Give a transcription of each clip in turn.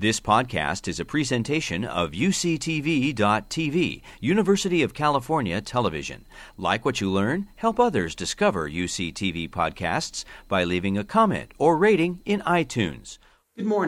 This podcast is a presentation of UCTV.tv, University of California Television. Like what you learn, help others discover UCTV podcasts by leaving a comment or rating in iTunes.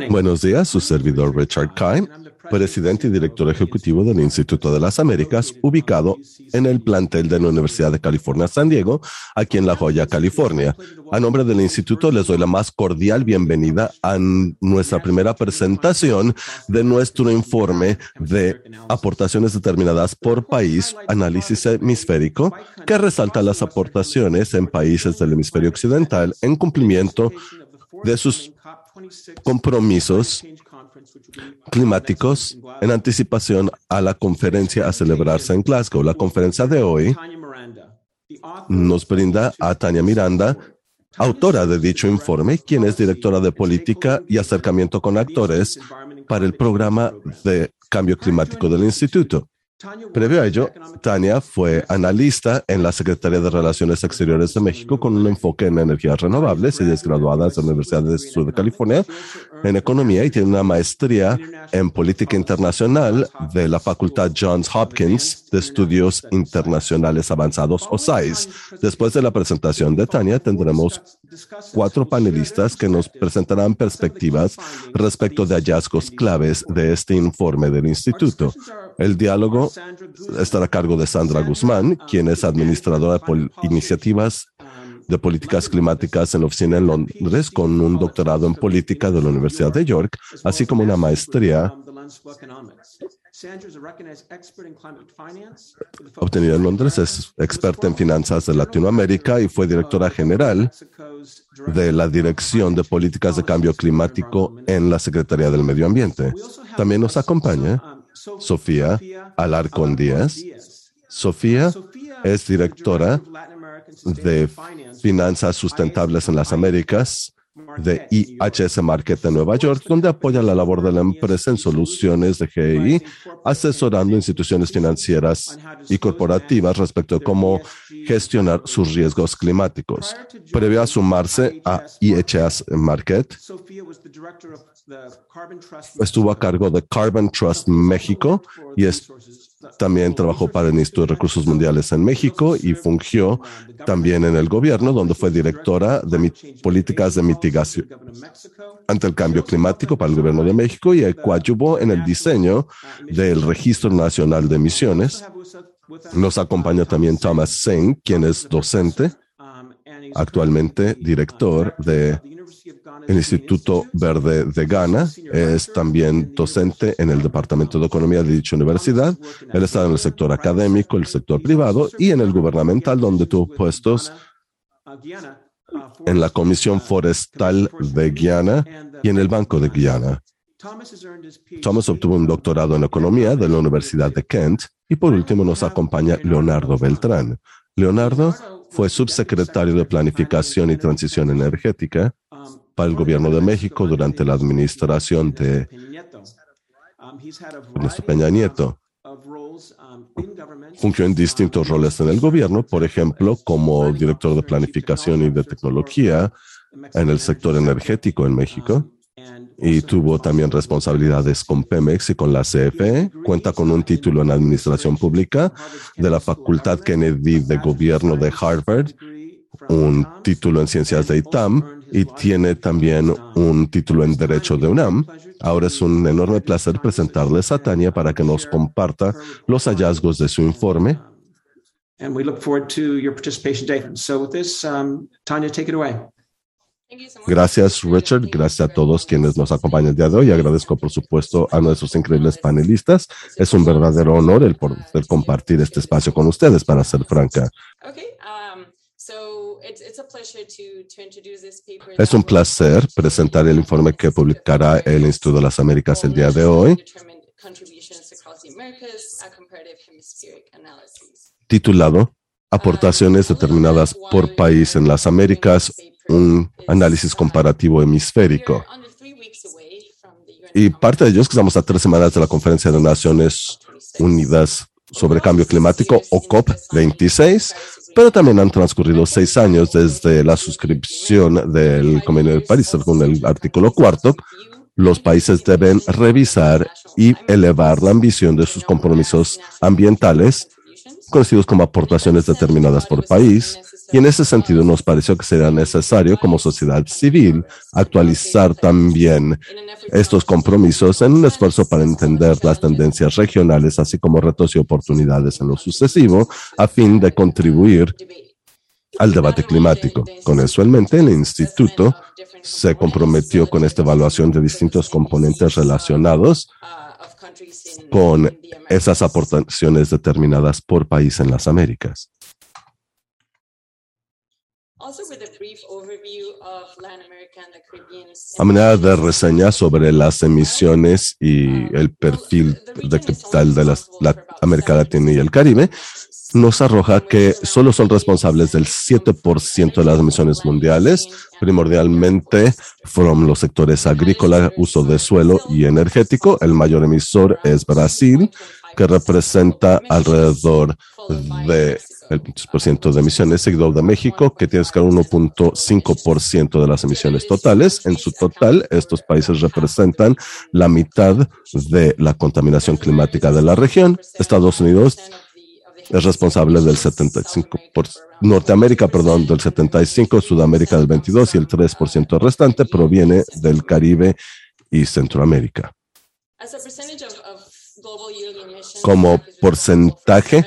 Buenos días, su servidor Richard Kine, presidente y director ejecutivo del Instituto de las Américas, ubicado en el plantel de la Universidad de California San Diego, aquí en La Joya, California. A nombre del instituto les doy la más cordial bienvenida a nuestra primera presentación de nuestro informe de aportaciones determinadas por país, análisis hemisférico, que resalta las aportaciones en países del hemisferio occidental en cumplimiento de sus compromisos climáticos en anticipación a la conferencia a celebrarse en Glasgow. La conferencia de hoy nos brinda a Tania Miranda, autora de dicho informe, quien es directora de política y acercamiento con actores para el programa de cambio climático del instituto. Previo a ello, Tania fue analista en la Secretaría de Relaciones Exteriores de México con un enfoque en energías renovables y es graduada de la Universidad del Sur de California en Economía y tiene una maestría en Política Internacional de la Facultad Johns Hopkins de Estudios Internacionales Avanzados o SAIS. Después de la presentación de Tania, tendremos cuatro panelistas que nos presentarán perspectivas respecto de hallazgos claves de este informe del Instituto. El diálogo estará a cargo de Sandra Guzmán, quien es administradora de iniciativas de políticas climáticas en la oficina en Londres con un doctorado en política de la Universidad de York, así como una maestría obtenida en Londres. Es experta en finanzas de Latinoamérica y fue directora general de la Dirección de Políticas de Cambio Climático en la Secretaría del Medio Ambiente. También nos acompaña Sofía Alarcón Díaz. Sofía es directora de Finanzas Sustentables en las Américas de IHS Market en Nueva York, donde apoya la labor de la empresa en soluciones de GI, asesorando instituciones financieras y corporativas respecto a cómo gestionar sus riesgos climáticos. Previo a sumarse a IHS Market, estuvo a cargo de Carbon Trust México y es también trabajó para el Instituto de Recursos Mundiales en México y fungió también en el gobierno, donde fue directora de políticas de mitigación ante el cambio climático para el gobierno de México y coadyuvó en el diseño del Registro Nacional de Emisiones. Nos acompaña también Thomas Singh, quien es docente, actualmente director de el Instituto Verde de Ghana. Es también docente en el Departamento de Economía de dicha universidad. Él está en el sector académico, el sector privado y en el gubernamental, donde tuvo puestos en la Comisión Forestal de Guyana y en el Banco de Guyana. Thomas obtuvo un doctorado en economía de la Universidad de Kent y por último nos acompaña Leonardo Beltrán. Leonardo fue subsecretario de Planificación y Transición Energética para el gobierno de México durante la administración de Ernesto Peña Nieto. Fungió en distintos roles en el gobierno, por ejemplo, como director de planificación y de tecnología en el sector energético en México y tuvo también responsabilidades con Pemex y con la CFE. Cuenta con un título en Administración Pública de la Facultad Kennedy de Gobierno de Harvard, un título en Ciencias de ITAM y tiene también un título en Derecho de UNAM. Ahora es un enorme placer presentarles a Tania para que nos comparta los hallazgos de su informe. Gracias, Richard. Gracias a todos quienes nos acompañan el día de hoy. Agradezco, por supuesto, a nuestros increíbles panelistas. Es un verdadero honor el poder compartir este espacio con ustedes, para ser franca. Es un placer presentar el informe que publicará el Instituto de las Américas el día de hoy, titulado Aportaciones determinadas por país en las Américas, un análisis comparativo hemisférico. Y parte de ello es que estamos a tres semanas de la Conferencia de Naciones Unidas sobre Cambio Climático, o COP26, pero también han transcurrido seis años desde la suscripción del Convenio de París, con el artículo cuarto, los países deben revisar y elevar la ambición de sus compromisos ambientales, conocidos como aportaciones determinadas por país, y en ese sentido nos pareció que sería necesario como sociedad civil actualizar también estos compromisos en un esfuerzo para entender las tendencias regionales, así como retos y oportunidades en lo sucesivo, a fin de contribuir al debate climático. Con eso en mente, el instituto se comprometió con esta evaluación de distintos componentes relacionados con esas aportaciones determinadas por país en las Américas. A manera de reseña sobre las emisiones y el perfil de capital de la América y el Caribe, nos arroja que solo son responsables del 7% de las emisiones mundiales, primordialmente fueron los sectores agrícola, uso de suelo y energético. El mayor emisor es Brasil, que representa alrededor de el 10% de emisiones, seguido de México, que tiene que 1.5% de las emisiones totales. En su total, estos países representan la mitad de la contaminación climática de la región. Estados Unidos es responsable del 75%, por, Norteamérica, perdón, del 75%, Sudamérica del 22% y el 3% restante proviene del Caribe y Centroamérica. Como porcentaje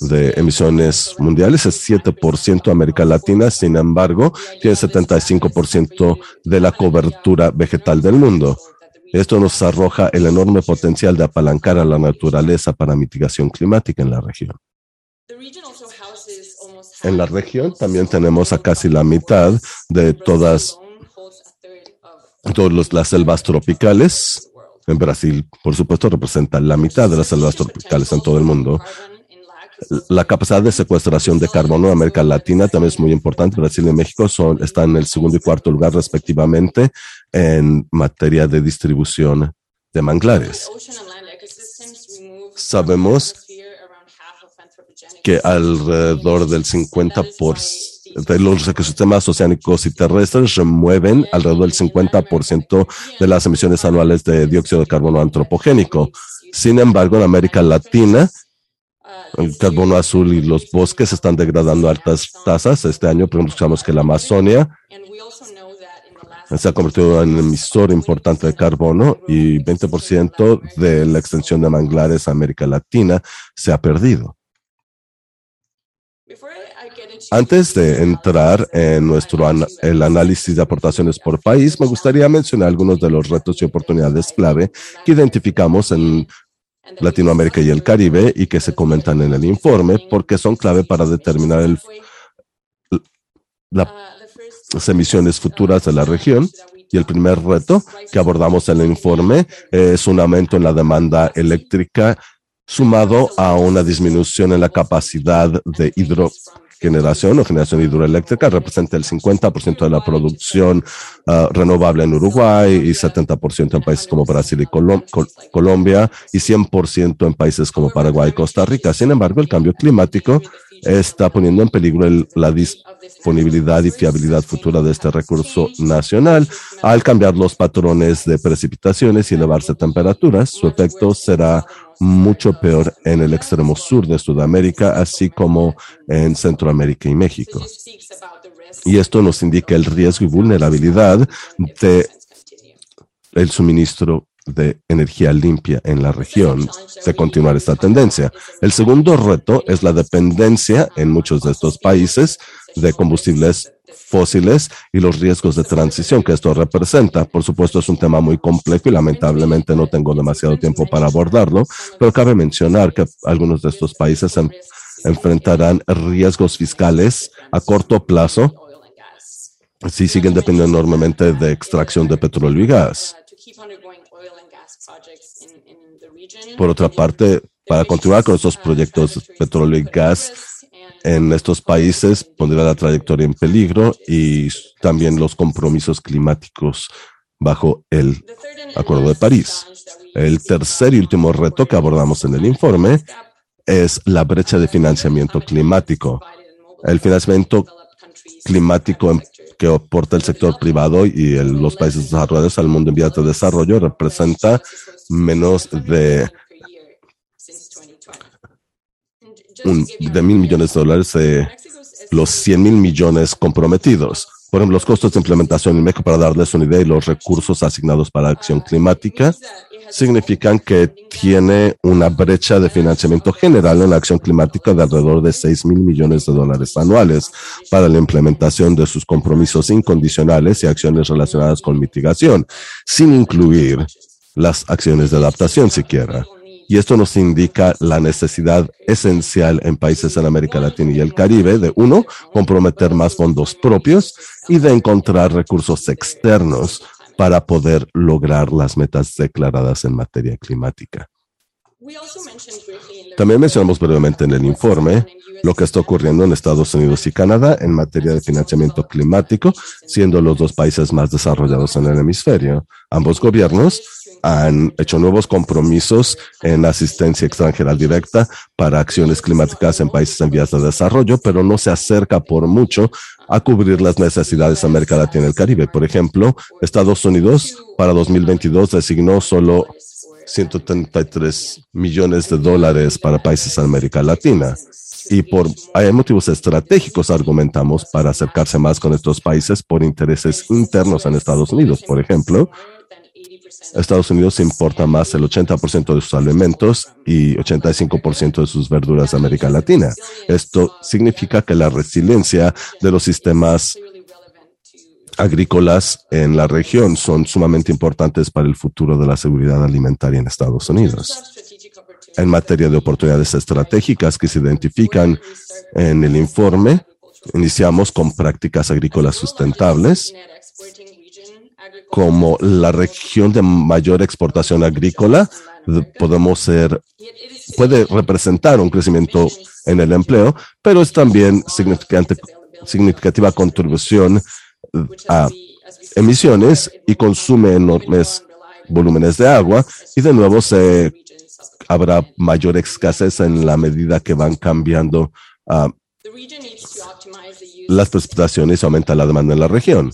de emisiones mundiales es 7% América Latina, sin embargo, tiene 75% de la cobertura vegetal del mundo. Esto nos arroja el enorme potencial de apalancar a la naturaleza para mitigación climática en la región. En la región también tenemos a casi la mitad de todas, todas las selvas tropicales. En Brasil, por supuesto, representa la mitad de las selvas tropicales en todo el mundo. La capacidad de secuestración de carbono en América Latina también es muy importante. Brasil y México son, están en el segundo y cuarto lugar respectivamente en materia de distribución de manglares. Sabemos que alrededor del 50% de los ecosistemas oceánicos y terrestres remueven alrededor del 50% de las emisiones anuales de dióxido de carbono antropogénico. Sin embargo, en América Latina, el carbono azul y los bosques están degradando a altas tasas. Este año pronunciamos que la Amazonia se ha convertido en emisor importante de carbono y 20% de la extensión de manglares a América Latina se ha perdido. Antes de entrar en nuestro el análisis de aportaciones por país, me gustaría mencionar algunos de los retos y oportunidades clave que identificamos en Latinoamérica y el Caribe y que se comentan en el informe porque son clave para determinar las emisiones futuras de la región. Y el primer reto que abordamos en el informe es un aumento en la demanda eléctrica sumado a una disminución en la capacidad de hidrogeneración o generación hidroeléctrica, representa el 50% de la producción ah, renovable en Uruguay y 70% en países como Brasil y Colombia y 100% en países como Paraguay y Costa Rica. Sin embargo, el cambio climático está poniendo en peligro la disponibilidad y fiabilidad futura de este recurso nacional. Al cambiar los patrones de precipitaciones y elevarse temperaturas, su efecto será mucho peor en el extremo sur de Sudamérica, así como en Centroamérica y México. Y esto nos indica el riesgo y vulnerabilidad de el suministro de energía limpia en la región de continuar esta tendencia. El segundo reto es la dependencia en muchos de estos países de combustibles fósiles y los riesgos de transición que esto representa. Por supuesto, es un tema muy complejo y lamentablemente no tengo demasiado tiempo para abordarlo, pero cabe mencionar que algunos de estos países enfrentarán riesgos fiscales a corto plazo si siguen dependiendo enormemente de extracción de petróleo y gas. Por otra parte, para continuar con estos proyectos de petróleo y gas en estos países, pondrá la trayectoria en peligro y también los compromisos climáticos bajo el Acuerdo de París. El tercer y último reto que abordamos en el informe es la brecha de financiamiento climático. El financiamiento climático que aporta el sector privado y los países desarrollados al mundo en vías de desarrollo representa menos de de mil millones de dólares de los 100 mil millones comprometidos. Por ejemplo, los costos de implementación en México, para darles una idea, y los recursos asignados para acción climática significan que tiene una brecha de financiamiento general en la acción climática de alrededor de 6 mil millones de dólares anuales para la implementación de sus compromisos incondicionales y acciones relacionadas con mitigación, sin incluir las acciones de adaptación siquiera. Y esto nos indica la necesidad esencial en países en América Latina y el Caribe de, uno, comprometer más fondos propios y de encontrar recursos externos para poder lograr las metas declaradas en materia climática. También mencionamos brevemente en el informe lo que está ocurriendo en Estados Unidos y Canadá en materia de financiamiento climático, siendo los dos países más desarrollados en el hemisferio. Ambos gobiernos han hecho nuevos compromisos en asistencia extranjera directa para acciones climáticas en países en vías de desarrollo, pero no se acerca por mucho a cubrir las necesidades de América Latina y el Caribe. Por ejemplo, Estados Unidos para 2022 designó solo 133 millones de dólares para países en América Latina. Y por hay motivos estratégicos argumentamos para acercarse más con estos países por intereses internos en Estados Unidos. Por ejemplo, Estados Unidos importa más del 80% de sus alimentos y 85% de sus verduras de América Latina. Esto significa que la resiliencia de los sistemas agrícolas en la región son sumamente importantes para el futuro de la seguridad alimentaria en Estados Unidos. En materia de oportunidades estratégicas que se identifican en el informe, iniciamos con prácticas agrícolas sustentables como la región de mayor exportación agrícola, podemos ser, puede representar un crecimiento en el empleo, pero es también significante, significativa contribución a emisiones y consume enormes volúmenes de agua y de nuevo se habrá mayor escasez en la medida que van cambiando uh, las precipitaciones aumenta la demanda en la región.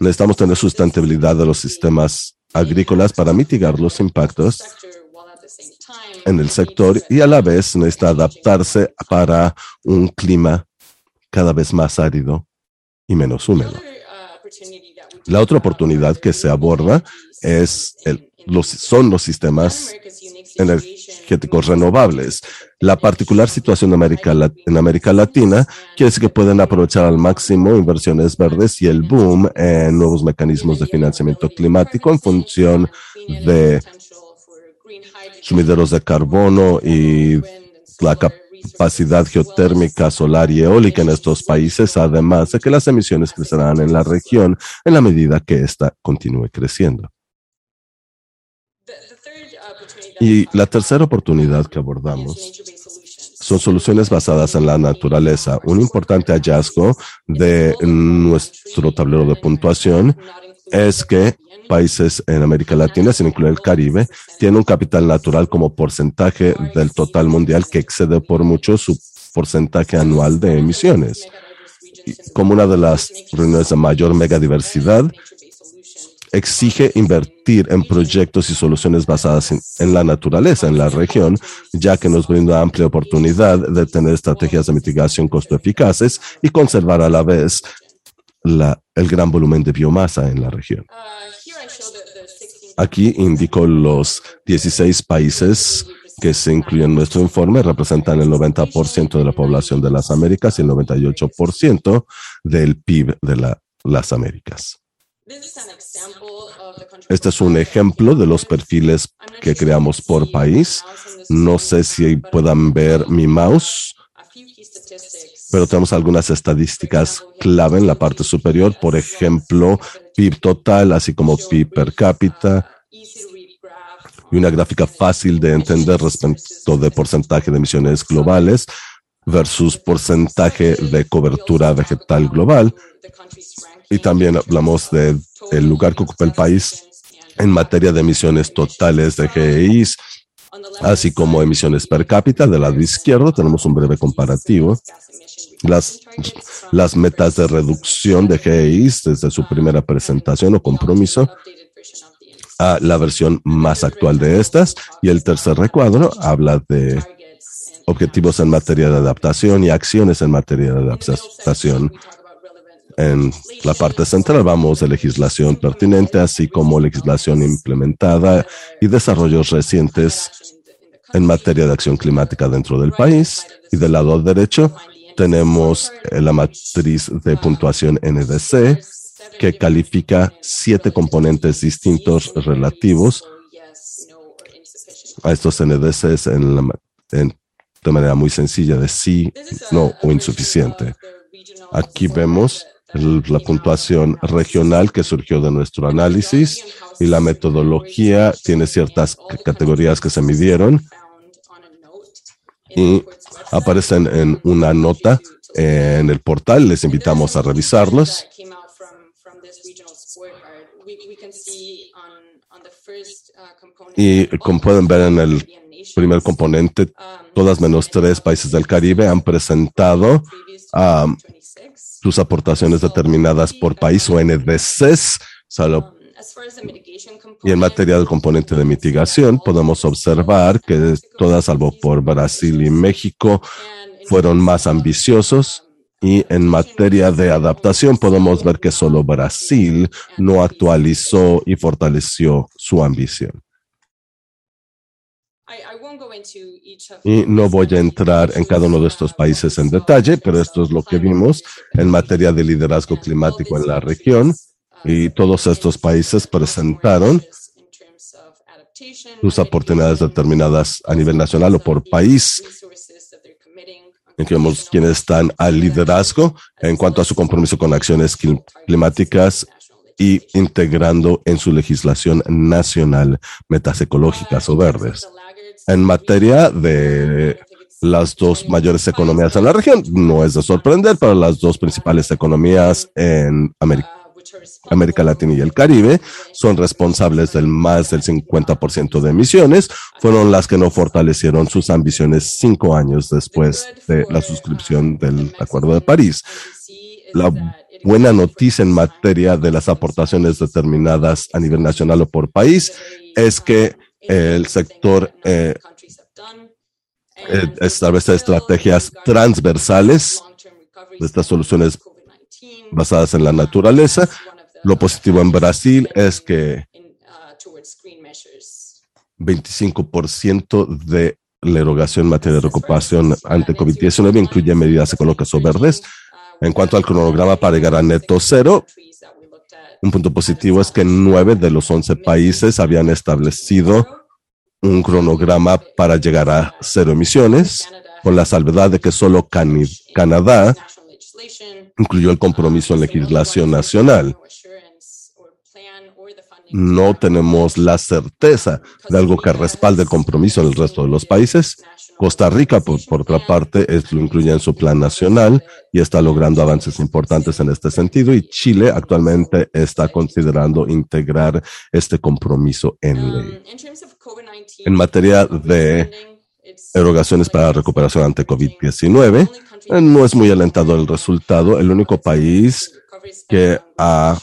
Necesitamos tener sustentabilidad de los sistemas agrícolas para mitigar los impactos en el sector y a la vez necesita adaptarse para un clima cada vez más árido y menos húmedo. La otra oportunidad que se aborda es el, los, son los sistemas energéticos renovables. La particular situación en América, Latina quiere decir que pueden aprovechar al máximo inversiones verdes y el boom en nuevos mecanismos de financiamiento climático en función de sumideros de carbono y la capacidad geotérmica, solar y eólica en estos países, además de que las emisiones crecerán en la región en la medida que ésta continúe creciendo. Y la tercera oportunidad que abordamos son soluciones basadas en la naturaleza. Un importante hallazgo de nuestro tablero de puntuación es que países en América Latina, sin incluir el Caribe, tienen un capital natural como porcentaje del total mundial que excede por mucho su porcentaje anual de emisiones. como una de las reuniones de mayor megadiversidad, exige invertir en proyectos y soluciones basadas en, la naturaleza en la región, ya que nos brinda amplia oportunidad de tener estrategias de mitigación costo eficaces y conservar a la vez el gran volumen de biomasa en la región. Aquí indico los 16 países que se incluyen en nuestro informe, representan el 90% de la población de las Américas y el 98% del PIB de las Américas. Este es un ejemplo de los perfiles que creamos por país. No sé si puedan ver mi mouse, pero tenemos algunas estadísticas clave en la parte superior. Por ejemplo, PIB total, así como PIB per cápita. Y una gráfica fácil de entender respecto de porcentaje de emisiones globales versus porcentaje de cobertura vegetal global. Y también hablamos de el lugar que ocupa el país en materia de emisiones totales de GEIs, así como emisiones per cápita. Del lado izquierdo tenemos un breve comparativo las, las metas de reducción de GEIs desde su primera presentación o compromiso a la versión más actual de estas. Y el tercer recuadro habla de objetivos en materia de adaptación y acciones en materia de adaptación. En la parte central vamos de legislación pertinente, así como legislación implementada y desarrollos recientes en materia de acción climática dentro del país. Y del lado derecho tenemos eh, la matriz de puntuación NDC, que califica siete componentes distintos relativos a estos NDCs en de manera muy sencilla de sí, no o insuficiente. Aquí vemos la puntuación regional que surgió de nuestro análisis y la metodología tiene ciertas categorías que se midieron y aparecen en una nota en el portal. Les invitamos a revisarlos. Y como pueden ver en el primer componente, todas menos tres países del Caribe han presentado um, sus aportaciones determinadas por país o NDCs. y en materia del componente de mitigación, podemos observar que todas, salvo por Brasil y México, fueron más ambiciosos. Y en materia de adaptación, podemos ver que solo Brasil no actualizó y fortaleció su ambición. Y no voy a entrar en cada uno de estos países en detalle, pero esto es lo que vimos en materia de liderazgo climático en la región. Y todos estos países presentaron sus oportunidades determinadas a nivel nacional o por país. Vemos quienes están al liderazgo en cuanto a su compromiso con acciones climáticas y integrando en su legislación nacional metas ecológicas o verdes en materia de las dos mayores economías en la región. No es de sorprender, pero las dos principales economías en América, América Latina y el Caribe son responsables del más del 50% de emisiones, fueron las que no fortalecieron sus ambiciones cinco años después de la suscripción del Acuerdo de París. La buena noticia en materia de las aportaciones determinadas a nivel nacional o por país es que el sector eh, eh, establece estrategias transversales de estas soluciones basadas en la naturaleza. Lo positivo en Brasil es que 25% de la erogación en materia de recuperación ante COVID-19 incluye medidas ecológicas o verdes. En cuanto al cronograma para llegar a neto cero, un punto positivo es que nueve de los once países habían establecido un cronograma para llegar a cero emisiones, con la salvedad de que solo Canadá incluyó el compromiso en legislación nacional. No tenemos la certeza de algo que respalde el compromiso en el resto de los países. Costa Rica, por, otra parte, es, lo incluye en su plan nacional y está logrando avances importantes en este sentido. Y Chile actualmente está considerando integrar este compromiso en ley. En materia de erogaciones para recuperación ante COVID-19, eh, no es muy alentado el resultado. El único país que ha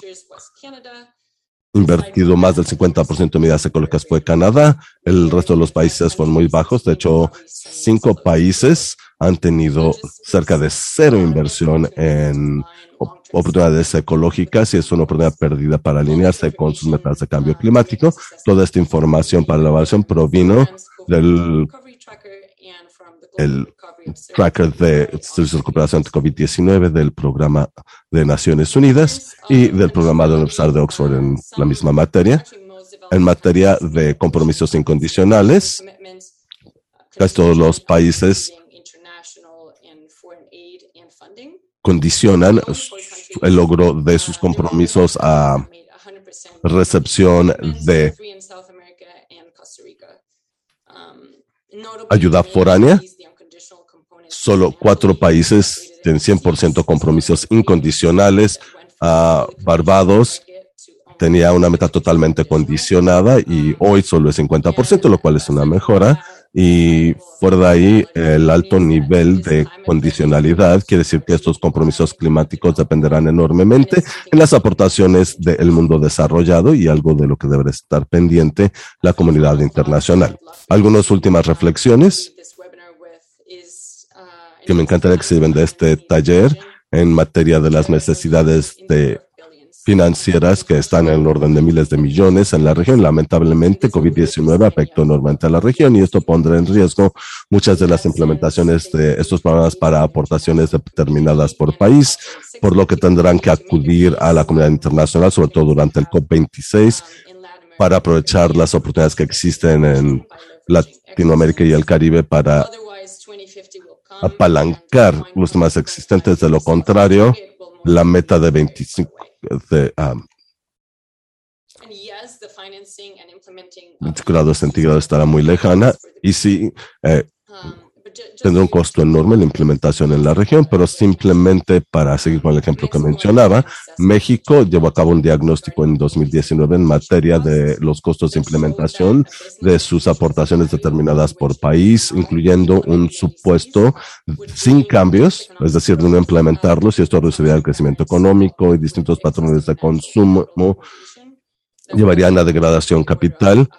invertido más del 50% de medidas ecológicas fue Canadá. El resto de los países fueron muy bajos. De hecho, cinco países han tenido cerca de cero inversión en oportunidades ecológicas y es una oportunidad perdida para alinearse con sus metas de cambio climático. Toda esta información para la evaluación provino del el tracker de recuperación de COVID-19 del programa de Naciones Unidas y del programa de de Oxford en la misma materia. En materia de compromisos incondicionales, casi todos los países condicionan el logro de sus compromisos a recepción de ayuda foránea Solo cuatro países tienen 100% compromisos incondicionales. Uh, Barbados tenía una meta totalmente condicionada y hoy solo es 50%, lo cual es una mejora. y fuera de ahí el alto nivel de condicionalidad quiere decir que estos compromisos climáticos dependerán enormemente en las aportaciones del mundo desarrollado y algo de lo que debe estar pendiente la comunidad internacional. Algunas últimas reflexiones que me encantaría que se lleven de este taller en materia de las necesidades de financieras que están en el orden de miles de millones en la región. Lamentablemente, COVID-19 afectó enormemente a la región y esto pondrá en riesgo muchas de las implementaciones de estos programas para aportaciones determinadas por país, por lo que tendrán que acudir a la comunidad internacional, sobre todo durante el COP26, para aprovechar las oportunidades que existen en Latinoamérica y el Caribe para apalancar los temas existentes. De lo contrario, la meta de 25 de um, grados centígrados estará muy lejana y sí eh, tendrá un costo enorme la implementación en la región, pero simplemente para seguir con el ejemplo que mencionaba, México llevó a cabo un diagnóstico en 2019 en materia de los costos de implementación de sus aportaciones determinadas por país, incluyendo un supuesto sin cambios, es decir, de no implementarlos y esto reduciría el crecimiento económico y distintos patrones de consumo llevarían a degradación capital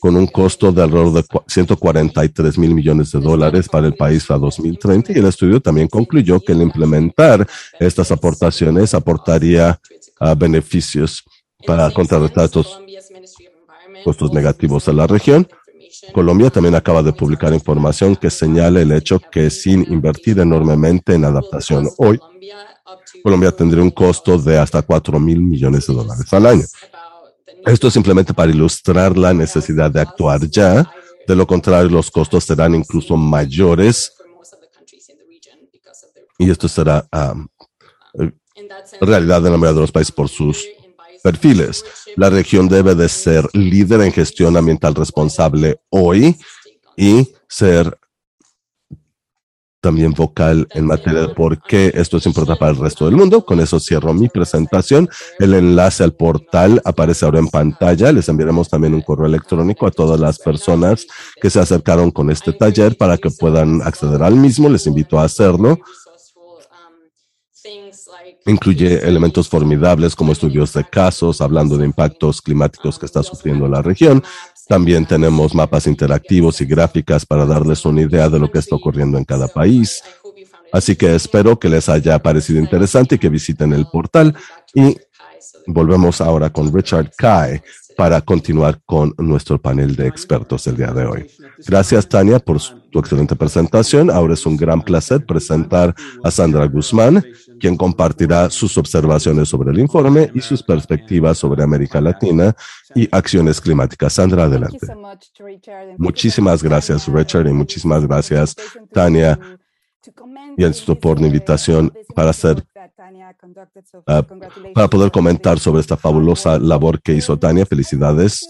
con un costo de alrededor de 143 mil millones de dólares para el país a 2030 y el estudio también concluyó que el implementar estas aportaciones aportaría a beneficios para contrarrestar estos costos negativos a la región. Colombia también acaba de publicar información que señala el hecho que sin invertir enormemente en adaptación hoy, Colombia tendría un costo de hasta 4 mil millones de dólares al año. Esto es simplemente para ilustrar la necesidad de actuar ya. De lo contrario, los costos serán incluso mayores. Y esto será um, realidad en la mayoría de los países por sus perfiles. La región debe de ser líder en gestión ambiental responsable hoy y ser también vocal en materia de por qué esto es importante para el resto del mundo. Con eso cierro mi presentación. El enlace al portal aparece ahora en pantalla. Les enviaremos también un correo electrónico a todas las personas que se acercaron con este taller para que puedan acceder al mismo. Les invito a hacerlo. Incluye elementos formidables como estudios de casos, hablando de impactos climáticos que está sufriendo la región, también tenemos mapas interactivos y gráficas para darles una idea de lo que está ocurriendo en cada país. Así que espero que les haya parecido interesante y que visiten el portal. Y volvemos ahora con Richard Kai para continuar con nuestro panel de expertos el día de hoy. Gracias, Tania, por tu excelente presentación. Ahora es un gran placer presentar a Sandra Guzmán, quien compartirá sus observaciones sobre el informe y sus perspectivas sobre América Latina y acciones climáticas. Sandra, adelante. Muchísimas gracias, Richard, y muchísimas gracias, Tania, y esto por la invitación para Ah, para poder comentar sobre esta fabulosa labor que hizo Tania. Felicidades.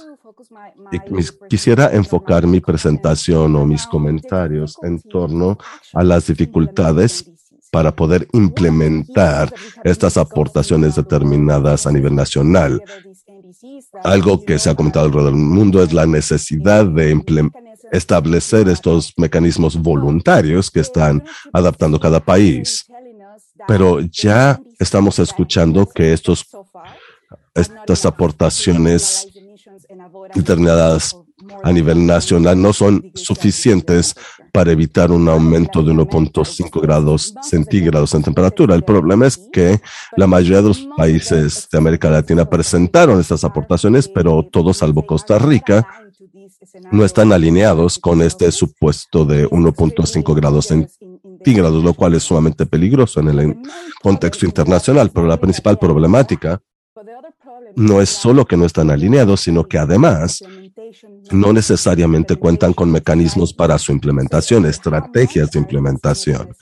quisiera enfocar mi presentación o mis comentarios en torno a las dificultades para poder implementar estas aportaciones determinadas a nivel nacional. Algo que se ha comentado alrededor del mundo es la necesidad de establecer estos mecanismos voluntarios que están adaptando cada país pero ya estamos escuchando que estos, estas aportaciones determinadas a nivel nacional no son suficientes para evitar un aumento de 1.5 grados centígrados en temperatura. El problema es que la mayoría de los países de América Latina presentaron estas aportaciones, pero todos salvo Costa Rica no están alineados con este supuesto de 1.5 grados centígrados, lo cual es sumamente peligroso en el contexto internacional. Pero la principal problemática no es solo que no están alineados, sino que además no necesariamente cuentan con mecanismos para su implementación, estrategias de implementación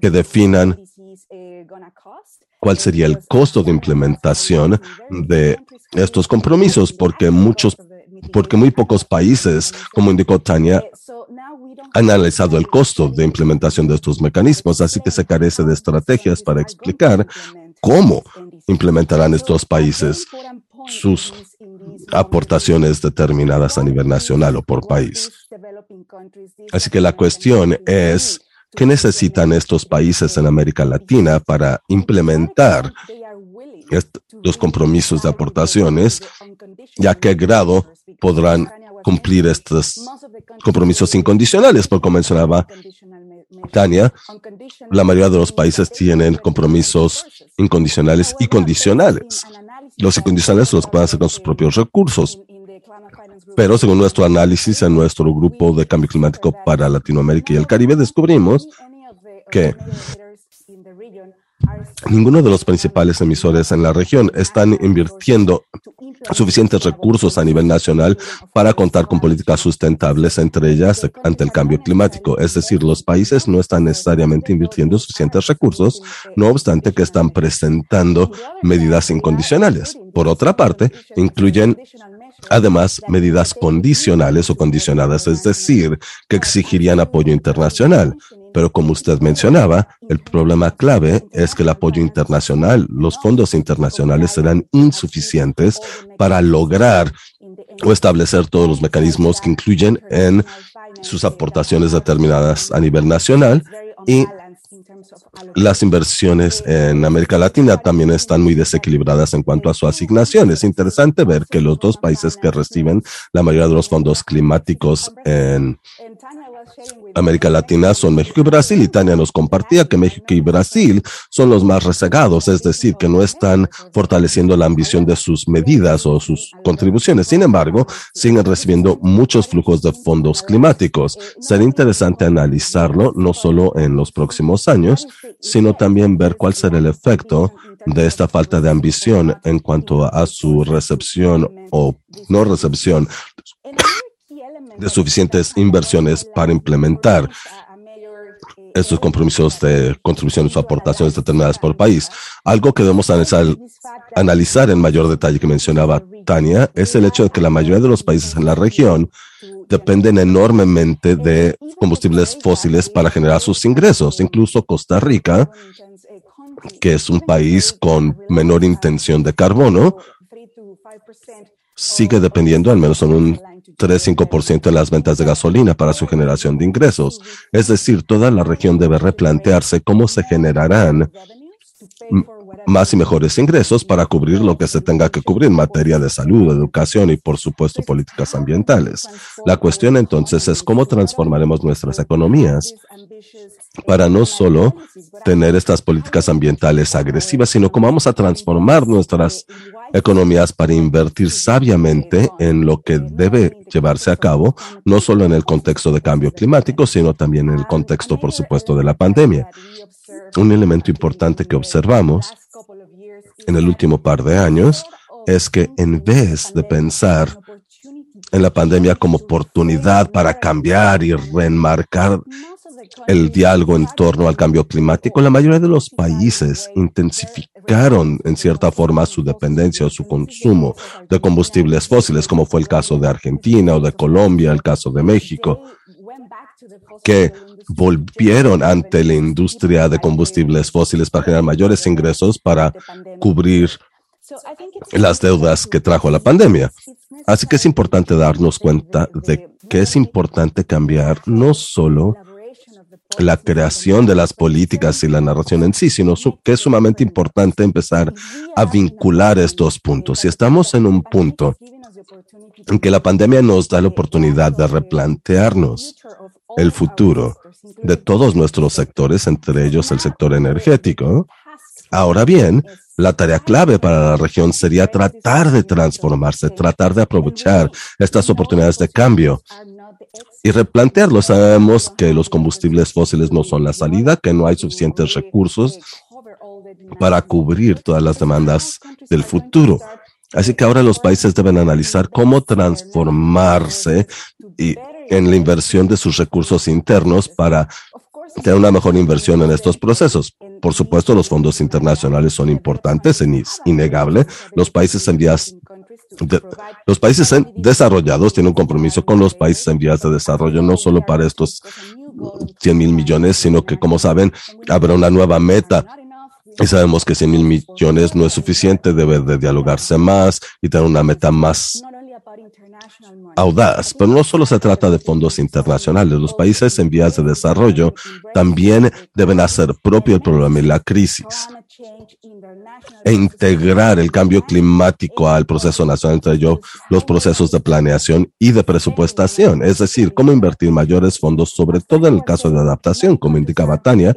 que definan cuál sería el costo de implementación de estos compromisos, porque muchos porque muy pocos países, como indicó Tania, han analizado el costo de implementación de estos mecanismos, así que se carece de estrategias para explicar cómo implementarán estos países sus aportaciones determinadas a nivel nacional o por país. Así que la cuestión es, ¿qué necesitan estos países en América Latina para implementar los compromisos de aportaciones y a qué grado podrán cumplir estos compromisos incondicionales? Porque mencionaba Tania, la mayoría de los países tienen compromisos incondicionales y condicionales. Los incondicionales los pueden hacer con sus propios recursos. Pero según nuestro análisis en nuestro grupo de cambio climático para Latinoamérica y el Caribe, descubrimos que ninguno de los principales emisores en la región están invirtiendo suficientes recursos a nivel nacional para contar con políticas sustentables, entre ellas ante el cambio climático. Es decir, los países no están necesariamente invirtiendo suficientes recursos, no obstante que están presentando medidas incondicionales. Por otra parte, incluyen Además, medidas condicionales o condicionadas, es decir, que exigirían apoyo internacional. Pero como usted mencionaba, el problema clave es que el apoyo internacional, los fondos internacionales serán insuficientes para lograr o establecer todos los mecanismos que incluyen en sus aportaciones determinadas a nivel nacional y las inversiones en América Latina también están muy desequilibradas en cuanto a su asignación. Es interesante ver que los dos países que reciben la mayoría de los fondos climáticos en América Latina son México y Brasil. Y Tania nos compartía que México y Brasil son los más rezagados, es decir, que no están fortaleciendo la ambición de sus medidas o sus contribuciones. Sin embargo, siguen recibiendo muchos flujos de fondos climáticos. Será interesante analizarlo no solo en los próximos años, sino también ver cuál será el efecto de esta falta de ambición en cuanto a su recepción o no recepción de suficientes inversiones para implementar estos compromisos de contribuciones o aportaciones determinadas por país. Algo que debemos analizar, en mayor detalle que mencionaba Tania es el hecho de que la mayoría de los países en la región dependen enormemente de combustibles fósiles para generar sus ingresos. Incluso Costa Rica, que es un país con menor intención de carbono, sigue dependiendo al menos en un 3-5% de las ventas de gasolina para su generación de ingresos. Es decir, toda la región debe replantearse cómo se generarán más y mejores ingresos para cubrir lo que se tenga que cubrir en materia de salud, educación y, por supuesto, políticas ambientales. La cuestión entonces es cómo transformaremos nuestras economías para no solo tener estas políticas ambientales agresivas, sino cómo vamos a transformar nuestras economías para invertir sabiamente en lo que debe llevarse a cabo, no solo en el contexto de cambio climático, sino también en el contexto, por supuesto, de la pandemia. Un elemento importante que observamos en el último par de años es que en vez de pensar en la pandemia como oportunidad para cambiar y reenmarcar el diálogo en torno al cambio climático, la mayoría de los países en cierta forma su dependencia o su consumo de combustibles fósiles, como fue el caso de Argentina o de Colombia, el caso de México, que volvieron ante la industria de combustibles fósiles para generar mayores ingresos para cubrir las deudas que trajo la pandemia. Así que es importante darnos cuenta de que es importante cambiar no solo la creación de las políticas y la narración en sí, sino que es sumamente importante empezar a vincular estos puntos. Si estamos en un punto en que la pandemia nos da la oportunidad de replantearnos el futuro de todos nuestros sectores, entre ellos el sector energético, ahora bien, la tarea clave para la región sería tratar de transformarse, tratar de aprovechar estas oportunidades de cambio y replantearlo. Sabemos que los combustibles fósiles no son la salida, que no hay suficientes recursos para cubrir todas las demandas del futuro. Así que ahora los países deben analizar cómo transformarse y en la inversión de sus recursos internos para tener una mejor inversión en estos procesos. Por supuesto, los fondos internacionales son importantes, es innegable. Los países en vías los países desarrollados tienen un compromiso con los países en vías de desarrollo, no solo para estos 100 mil millones, sino que, como saben, habrá una nueva meta. Y sabemos que 100 mil millones no es suficiente, debe de dialogarse más y tener una meta más audaz, pero no solo se trata de fondos internacionales. Los países en vías de desarrollo también deben hacer propio el problema y la crisis e integrar el cambio climático al proceso nacional, entre ellos los procesos de planeación y de presupuestación, es decir, cómo invertir mayores fondos, sobre todo en el caso de adaptación, como indicaba Tania.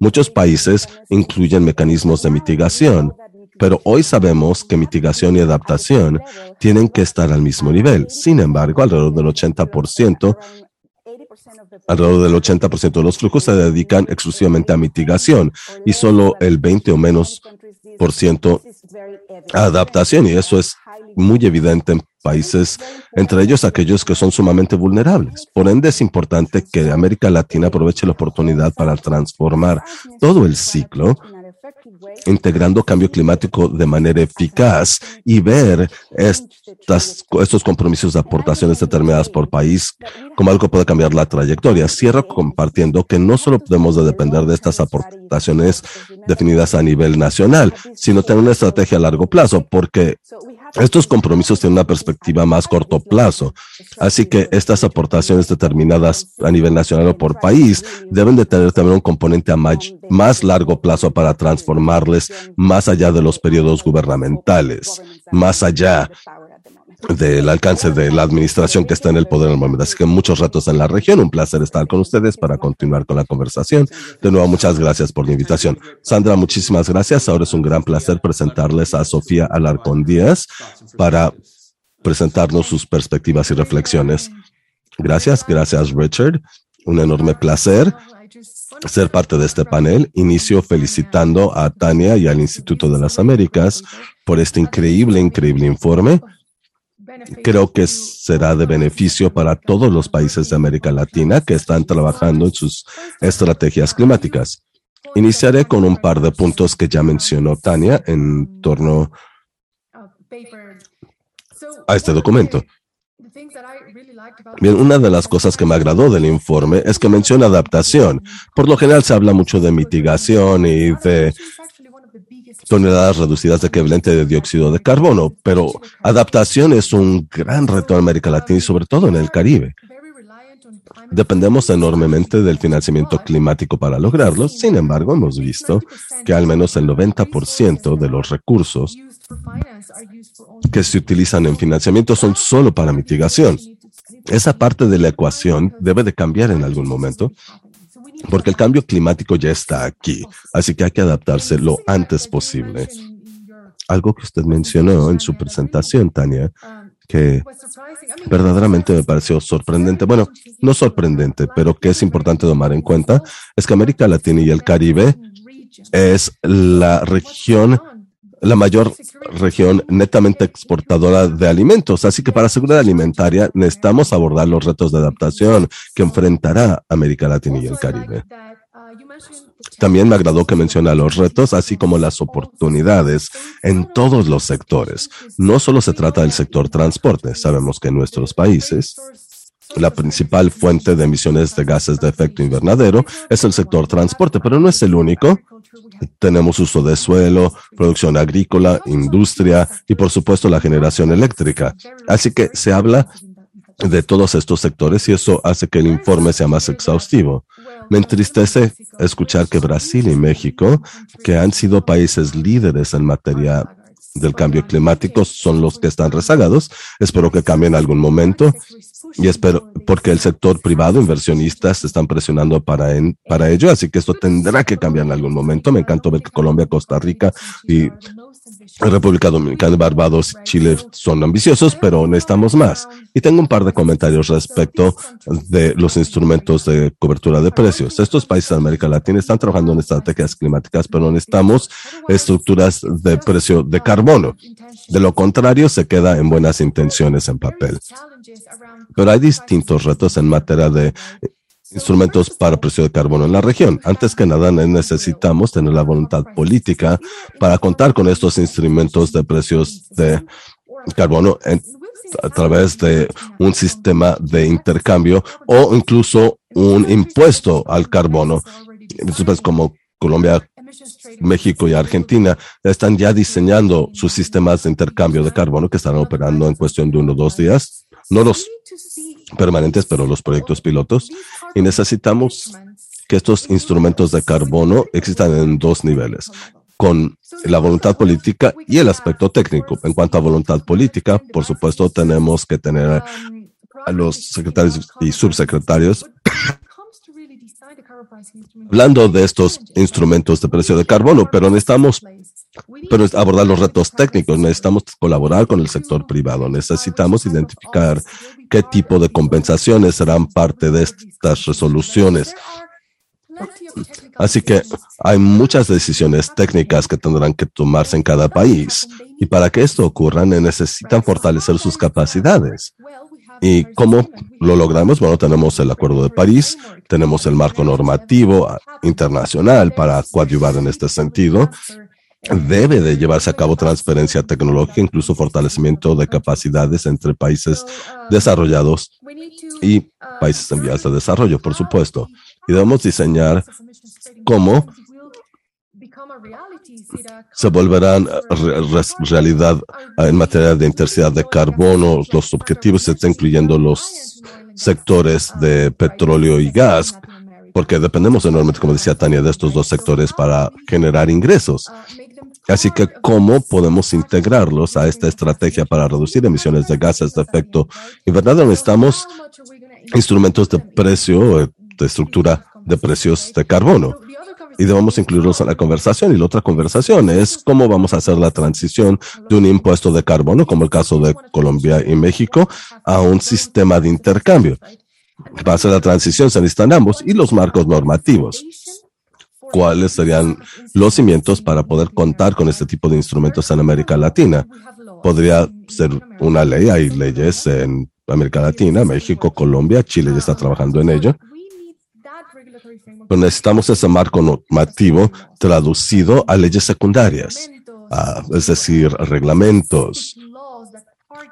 Muchos países incluyen mecanismos de mitigación, pero hoy sabemos que mitigación y adaptación tienen que estar al mismo nivel. Sin embargo, alrededor del 80% Alrededor del 80% de los flujos se dedican exclusivamente a mitigación y solo el 20 o menos adaptación y eso es muy evidente en países, entre ellos aquellos que son sumamente vulnerables. Por ende, es importante que América Latina aproveche la oportunidad para transformar todo el ciclo integrando cambio climático de manera eficaz y ver estas, estos compromisos de aportaciones determinadas por país como algo que puede cambiar la trayectoria. Cierro compartiendo que no solo podemos depender de estas aportaciones definidas a nivel nacional, sino tener una estrategia a largo plazo, porque estos compromisos tienen una perspectiva más corto plazo. Así que estas aportaciones determinadas a nivel nacional o por país deben de tener también un componente a más, largo plazo para transformarles más allá de los periodos gubernamentales, más allá del alcance de la administración que está en el poder en el momento. Así que muchos retos en la región. Un placer estar con ustedes para continuar con la conversación. De nuevo, muchas gracias por la invitación. Sandra, muchísimas gracias. Ahora es un gran placer presentarles a Sofía Alarcón Díaz para presentarnos sus perspectivas y reflexiones. Gracias, gracias Richard. Un enorme placer ser parte de este panel. Inicio felicitando a Tania y al Instituto de las Américas por este increíble, increíble informe creo que será de beneficio para todos los países de América Latina que están trabajando en sus estrategias climáticas. Iniciaré con un par de puntos que ya mencionó Tania en torno a este documento. Bien, una de las cosas que me agradó del informe es que menciona adaptación. Por lo general se habla mucho de mitigación y de toneladas reducidas de equivalente de dióxido de carbono, pero adaptación es un gran reto en América Latina y sobre todo en el Caribe. Dependemos enormemente del financiamiento climático para lograrlo. Sin embargo, hemos visto que al menos el 90% de los recursos que se utilizan en financiamiento son solo para mitigación. Esa parte de la ecuación debe de cambiar en algún momento porque el cambio climático ya está aquí, así que hay que adaptarse lo antes posible. Algo que usted mencionó en su presentación, Tania, que verdaderamente me pareció sorprendente. Bueno, no sorprendente, pero que es importante tomar en cuenta, es que América Latina y el Caribe es la región la mayor región netamente exportadora de alimentos. Así que para seguridad alimentaria necesitamos abordar los retos de adaptación que enfrentará América Latina y el Caribe. También me agradó que menciona los retos, así como las oportunidades en todos los sectores. No solo se trata del sector transporte. Sabemos que en nuestros países la principal fuente de emisiones de gases de efecto invernadero es el sector transporte, pero no es el único. Tenemos uso de suelo, producción agrícola, industria y por supuesto la generación eléctrica. Así que se habla de todos estos sectores y eso hace que el informe sea más exhaustivo. Me entristece escuchar que Brasil y México, que han sido países líderes en materia del cambio climático, son los que están rezagados. Espero que cambien en algún momento y espero, porque el sector privado, inversionistas, están presionando para, para ello, así que esto tendrá que cambiar en algún momento. Me encantó ver que Colombia, Costa Rica y República Dominicana, Barbados y Chile son ambiciosos, pero necesitamos más. Y tengo un par de comentarios respecto de los instrumentos de cobertura de precios. Estos países de América Latina están trabajando en estrategias climáticas, pero necesitamos estructuras de precio de carbono. De lo contrario, se queda en buenas intenciones en papel. Pero hay distintos retos en materia de instrumentos para precio de carbono en la región. Antes que nada, necesitamos tener la voluntad política para contar con estos instrumentos de precios de carbono a través de un sistema de intercambio o incluso un impuesto al carbono. Entonces, como Colombia, México y Argentina están ya diseñando sus sistemas de intercambio de carbono que estarán operando en cuestión de uno o dos días no los permanentes, pero los proyectos pilotos. Y necesitamos que estos instrumentos de carbono existan en dos niveles, con la voluntad política y el aspecto técnico. En cuanto a voluntad política, por supuesto, tenemos que tener a los secretarios y subsecretarios hablando de estos instrumentos de precio de carbono, pero necesitamos pero abordar los retos técnicos, necesitamos colaborar con el sector privado, necesitamos identificar qué tipo de compensaciones serán parte de estas resoluciones. Así que hay muchas decisiones técnicas que tendrán que tomarse en cada país y para que esto ocurra necesitan fortalecer sus capacidades. ¿Y cómo lo logramos? Bueno, tenemos el Acuerdo de París, tenemos el marco normativo internacional para coadyuvar en este sentido. Debe de llevarse a cabo transferencia tecnológica, incluso fortalecimiento de capacidades entre países desarrollados y países en vías de desarrollo, por supuesto. Y debemos diseñar cómo se volverán realidad en materia de intensidad de carbono, los objetivos incluyendo los sectores de petróleo y gas, porque dependemos enormemente, como decía Tania, de estos dos sectores para generar ingresos. Así que, ¿cómo podemos integrarlos a esta estrategia para reducir emisiones de gases de efecto invernadero? Necesitamos instrumentos de precio, de estructura de precios de carbono y debemos incluirlos en la conversación. Y la otra conversación es cómo vamos a hacer la transición de un impuesto de carbono, como el caso de Colombia y México, a un sistema de intercambio. Para hacer la transición se necesitan ambos y los marcos normativos. ¿Cuáles serían los cimientos para poder contar con este tipo de instrumentos en América Latina? Podría ser una ley, hay leyes en América Latina, México, Colombia, Chile ya está trabajando en ello pero necesitamos ese marco normativo traducido a leyes secundarias, es decir, reglamentos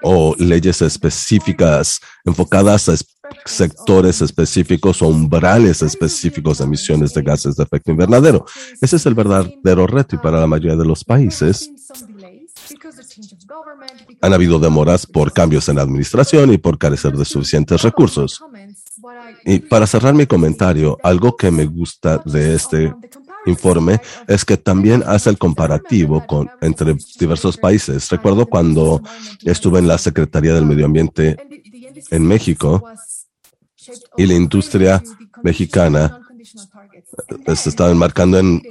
o leyes específicas enfocadas a sectores específicos o umbrales específicos de emisiones de gases de efecto invernadero. Ese es el verdadero reto y para la mayoría de los países han habido demoras por cambios en la administración y por carecer de suficientes recursos. Y para cerrar mi comentario, algo que me gusta de este informe es que también hace el comparativo con, entre diversos países. Recuerdo cuando estuve en la Secretaría del Medio Ambiente en México y la industria mexicana eh, se estaba enmarcando en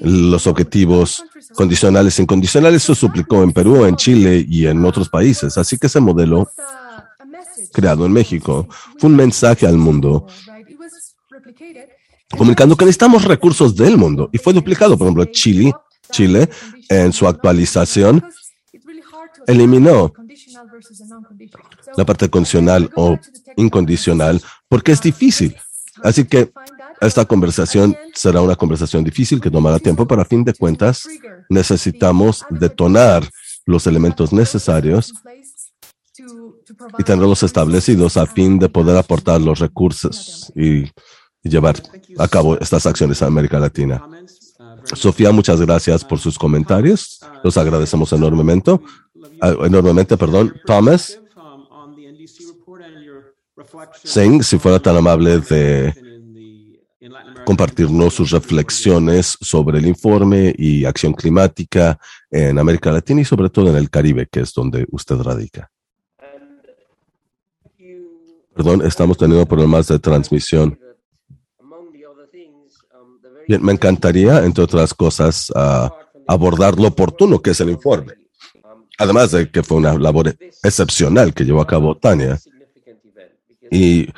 los objetivos condicionales e incondicionales. Eso suplicó en Perú, en Chile y en otros países. Así que ese modelo creado en México. Fue un mensaje al mundo comunicando que necesitamos recursos del mundo y fue duplicado. Por ejemplo, Chile, Chile en su actualización eliminó la parte condicional o incondicional porque es difícil. Así que esta conversación será una conversación difícil que tomará tiempo, pero a fin de cuentas necesitamos detonar los elementos necesarios y tenerlos establecidos a fin de poder aportar los recursos y, llevar a cabo estas acciones a América Latina. Sofía, muchas gracias por sus comentarios. Los agradecemos enormemente. Ah, enormemente, perdón. Thomas. Singh, si fuera tan amable de compartirnos sus reflexiones sobre el informe y acción climática en América Latina y sobre todo en el Caribe, que es donde usted radica. Perdón, estamos teniendo problemas de transmisión. Me encantaría, entre otras cosas, ah, abordar lo oportuno que es el informe. Además de que fue una labor excepcional que llevó a cabo Tania. Y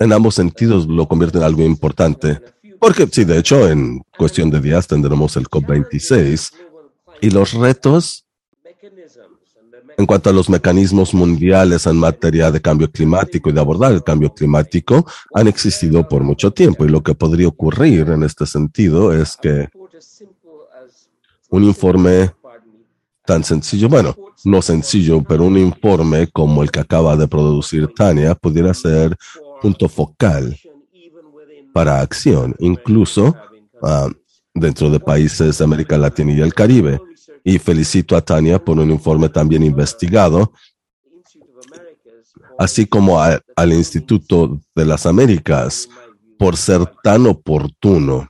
en ambos sentidos lo convierte en algo importante. Porque sí, de hecho, en cuestión de días tendremos el COP26 y los retos en cuanto a los mecanismos mundiales en materia de cambio climático y de abordar el cambio climático, han existido por mucho tiempo. Y lo que podría ocurrir en este sentido es que un informe tan sencillo, bueno, no sencillo, pero un informe como el que acaba de producir Tania pudiera ser punto focal para acción, incluso ah, dentro de países de América Latina y el Caribe y felicito a Tania por un informe también investigado así como al Instituto de las Américas, por ser tan oportuno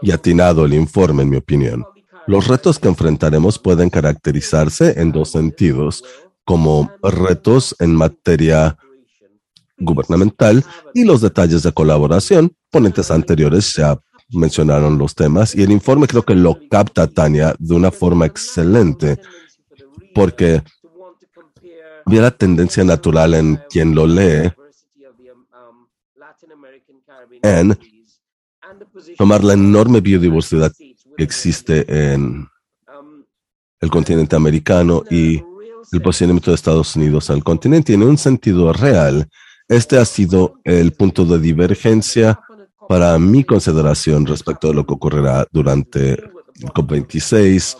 y atinado el informe, en mi opinión. Los retos que enfrentaremos pueden caracterizarse en dos sentidos, como retos en materia gubernamental y los detalles de colaboración. Ponentes anteriores ya mencionaron los temas y el informe creo que lo capta Tania de una forma excelente porque había la tendencia natural en quien lo lee en tomar la enorme biodiversidad que existe en el continente americano y el posicionamiento de Estados Unidos al continente. En un sentido real, este ha sido el punto de divergencia para mi consideración respecto de lo que ocurrirá durante el COP26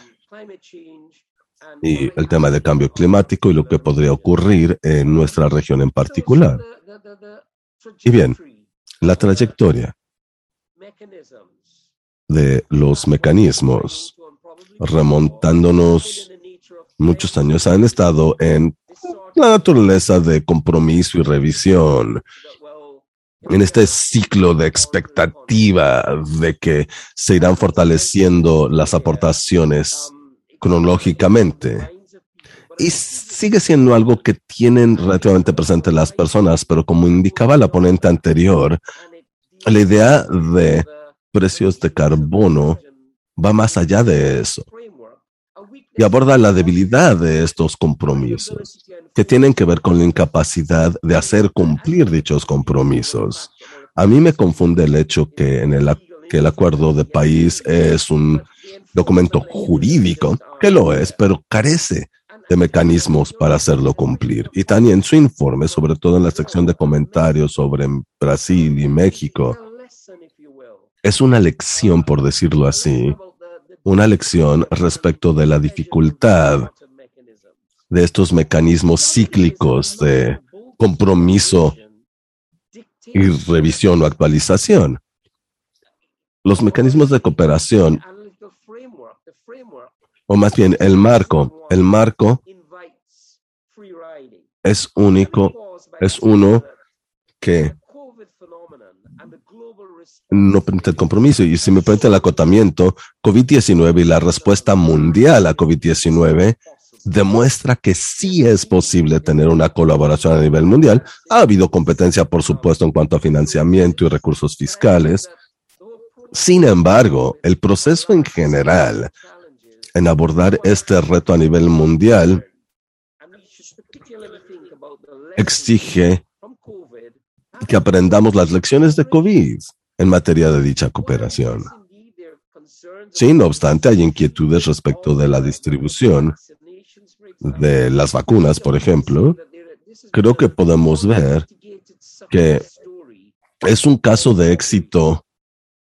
y el tema del cambio climático y lo que podría ocurrir en nuestra región en particular. Y bien, la trayectoria de los mecanismos, remontándonos muchos años, han estado en la naturaleza de compromiso y revisión, en este ciclo de expectativa de que se irán fortaleciendo las aportaciones cronológicamente. Y sigue siendo algo que tienen relativamente presente las personas, pero como indicaba la ponente anterior, la idea de precios de carbono va más allá de eso y aborda la debilidad de estos compromisos, que tienen que ver con la incapacidad de hacer cumplir dichos compromisos. A mí me confunde el hecho que, el, el acuerdo de país es un documento jurídico, que lo es, pero carece de mecanismos para hacerlo cumplir. Y Tania en su informe, sobre todo en la sección de comentarios sobre Brasil y México, es una lección, por decirlo así, una lección respecto de la dificultad de estos mecanismos cíclicos de compromiso y revisión o actualización. Los mecanismos de cooperación, o más bien el marco, el marco es único, es uno que no permite el compromiso. Y si me permite el acotamiento, COVID-19 y la respuesta mundial a COVID-19 demuestra que sí es posible tener una colaboración a nivel mundial. Ha habido competencia, por supuesto, en cuanto a financiamiento y recursos fiscales. Sin embargo, el proceso en general en abordar este reto a nivel mundial exige que aprendamos las lecciones de COVID en materia de dicha cooperación. Sí, no obstante, hay inquietudes respecto de la distribución de las vacunas, por ejemplo. Creo que podemos ver que es un caso de éxito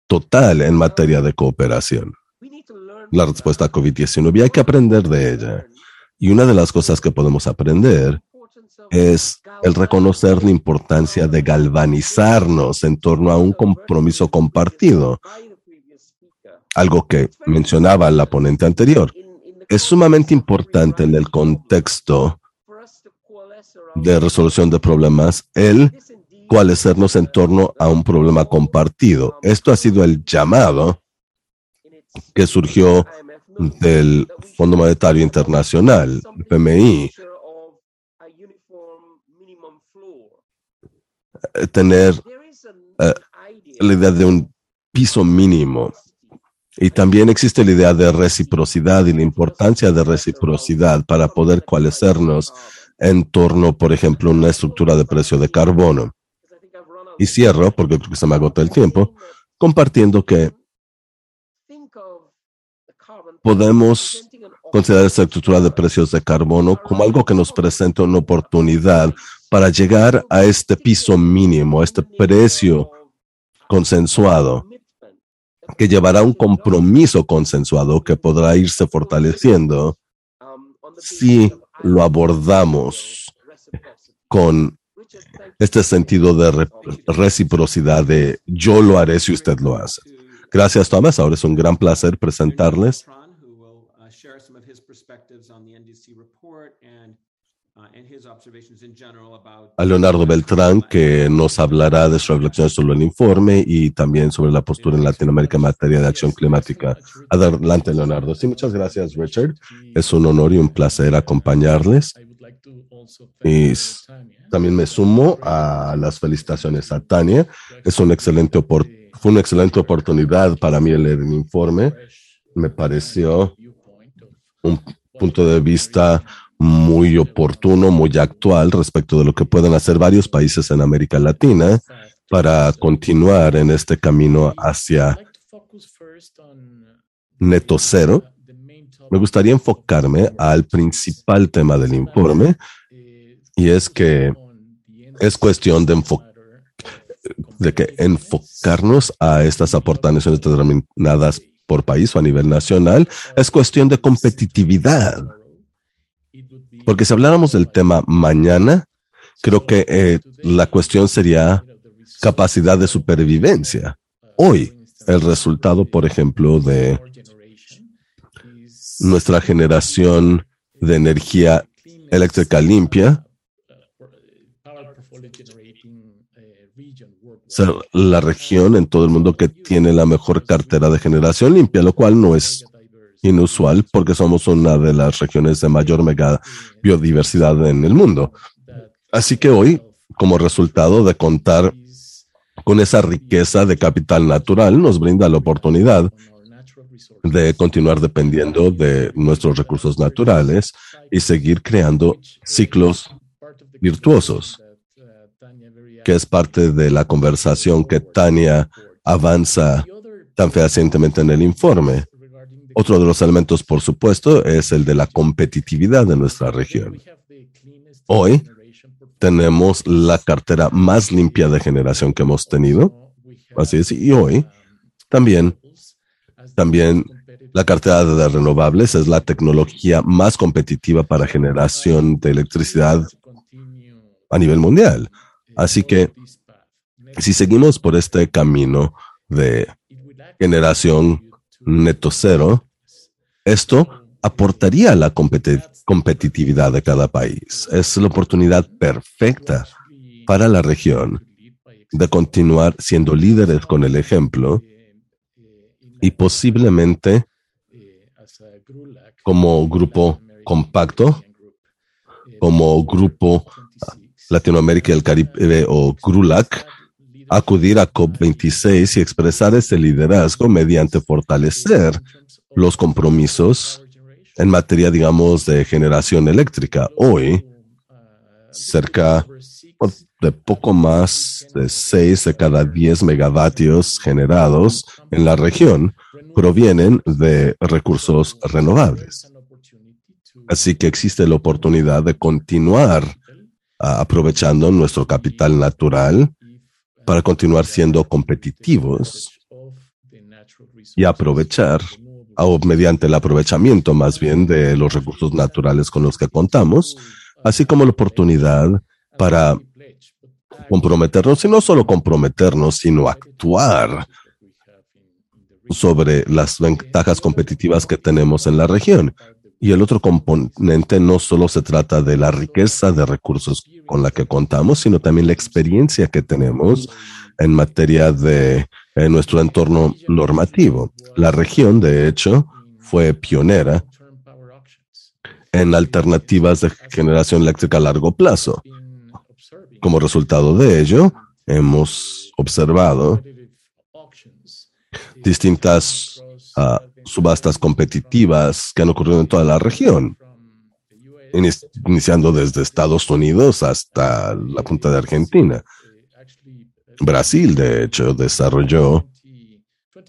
total en materia de cooperación. La respuesta a COVID-19 hay que aprender de ella. Y una de las cosas que podemos aprender es el reconocer la importancia de galvanizarnos en torno a un compromiso compartido, algo que mencionaba la ponente anterior. Es sumamente importante en el contexto de resolución de problemas el coalescernos en torno a un problema compartido. Esto ha sido el llamado que surgió del Fondo Monetario Internacional, el Eh, tener eh, la idea de un piso mínimo. Y también existe la idea de reciprocidad y la importancia de reciprocidad para poder coalescernos en torno, por ejemplo, a una estructura de precio de carbono. Y cierro, porque creo que se me agota el tiempo, compartiendo que podemos considerar esta estructura de precios de carbono como algo que nos presenta una oportunidad para llegar a este piso mínimo, a este precio consensuado, que llevará un compromiso consensuado que podrá irse fortaleciendo si lo abordamos con este sentido de reciprocidad de yo lo haré si usted lo hace. Gracias, Thomas. Ahora es un gran placer presentarles a Leonardo Beltrán, que nos hablará de sus reflexiones sobre el informe y también sobre la postura en Latinoamérica en materia de acción climática. Adelante, Leonardo. Sí, muchas gracias, Richard. Es un honor y un placer acompañarles. Y también me sumo a las felicitaciones a Tania. Es un excelente fue una excelente oportunidad para mí leer el informe. Me pareció un punto de vista muy oportuno, muy actual respecto de lo que pueden hacer varios países en América Latina para continuar en este camino hacia neto cero. Me gustaría enfocarme al principal tema del informe y es que es cuestión de, que enfocarnos a estas aportaciones determinadas por país o a nivel nacional es cuestión de competitividad porque si habláramos del tema mañana, creo que eh, la cuestión sería capacidad de supervivencia. Hoy, el resultado, por ejemplo, de nuestra generación de energía eléctrica limpia, ser la región en todo el mundo que tiene la mejor cartera de generación limpia, lo cual no es inusual porque somos una de las regiones de mayor mega biodiversidad en el mundo. Así que hoy, como resultado de contar con esa riqueza de capital natural, nos brinda la oportunidad de continuar dependiendo de nuestros recursos naturales y seguir creando ciclos virtuosos, que es parte de la conversación que Tania avanza tan fehacientemente en el informe. Otro de los elementos, por supuesto, es el de la competitividad de nuestra región. Hoy tenemos la cartera más limpia de generación que hemos tenido. Así es. Y hoy también, también la cartera de renovables es la tecnología más competitiva para generación de electricidad a nivel mundial. Así que si seguimos por este camino de generación neto cero, esto aportaría a la competitividad de cada país. Es la oportunidad perfecta para la región de continuar siendo líderes con el ejemplo y posiblemente como grupo compacto, como grupo Latinoamérica y el Caribe o GRULAC, acudir a COP26 y expresar ese liderazgo mediante fortalecer los compromisos en materia, digamos, de generación eléctrica. Hoy, cerca de poco más de 6 de cada 10 megavatios generados en la región provienen de recursos renovables. Así que existe la oportunidad de continuar ah, aprovechando nuestro capital natural para continuar siendo competitivos y aprovechar o mediante el aprovechamiento más bien de los recursos naturales con los que contamos, así como la oportunidad para comprometernos, y no solo comprometernos, sino actuar sobre las ventajas competitivas que tenemos en la región. Y el otro componente no solo se trata de la riqueza de recursos con la que contamos, sino también la experiencia que tenemos en materia de nuestro entorno normativo. La región, de hecho, fue pionera en alternativas de generación eléctrica a largo plazo. Como resultado de ello, hemos observado distintas ah, subastas competitivas que han ocurrido en toda la región, iniciando desde Estados Unidos hasta la punta de Argentina. Brasil, de hecho, desarrolló